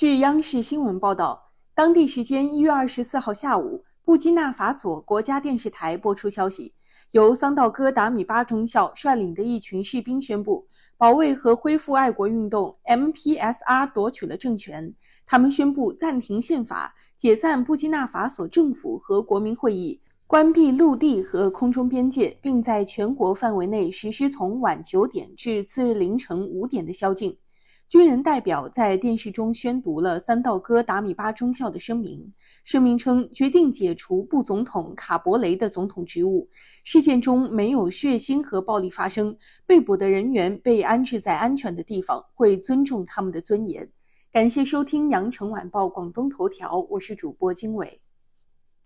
据央视新闻报道，当地时间一月二十四号下午，布基纳法索国家电视台播出消息，由桑道戈达米巴中校率领的一群士兵宣布，保卫和恢复爱国运动 （MPSR） 夺取了政权。他们宣布暂停宪法，解散布基纳法索政府和国民会议，关闭陆地和空中边界，并在全国范围内实施从晚九点至次日凌晨五点的宵禁。军人代表在电视中宣读了三道戈达米巴中校的声明。声明称，决定解除部总统卡博雷的总统职务。事件中没有血腥和暴力发生，被捕的人员被安置在安全的地方，会尊重他们的尊严。感谢收听羊城晚报广东头条，我是主播经纬。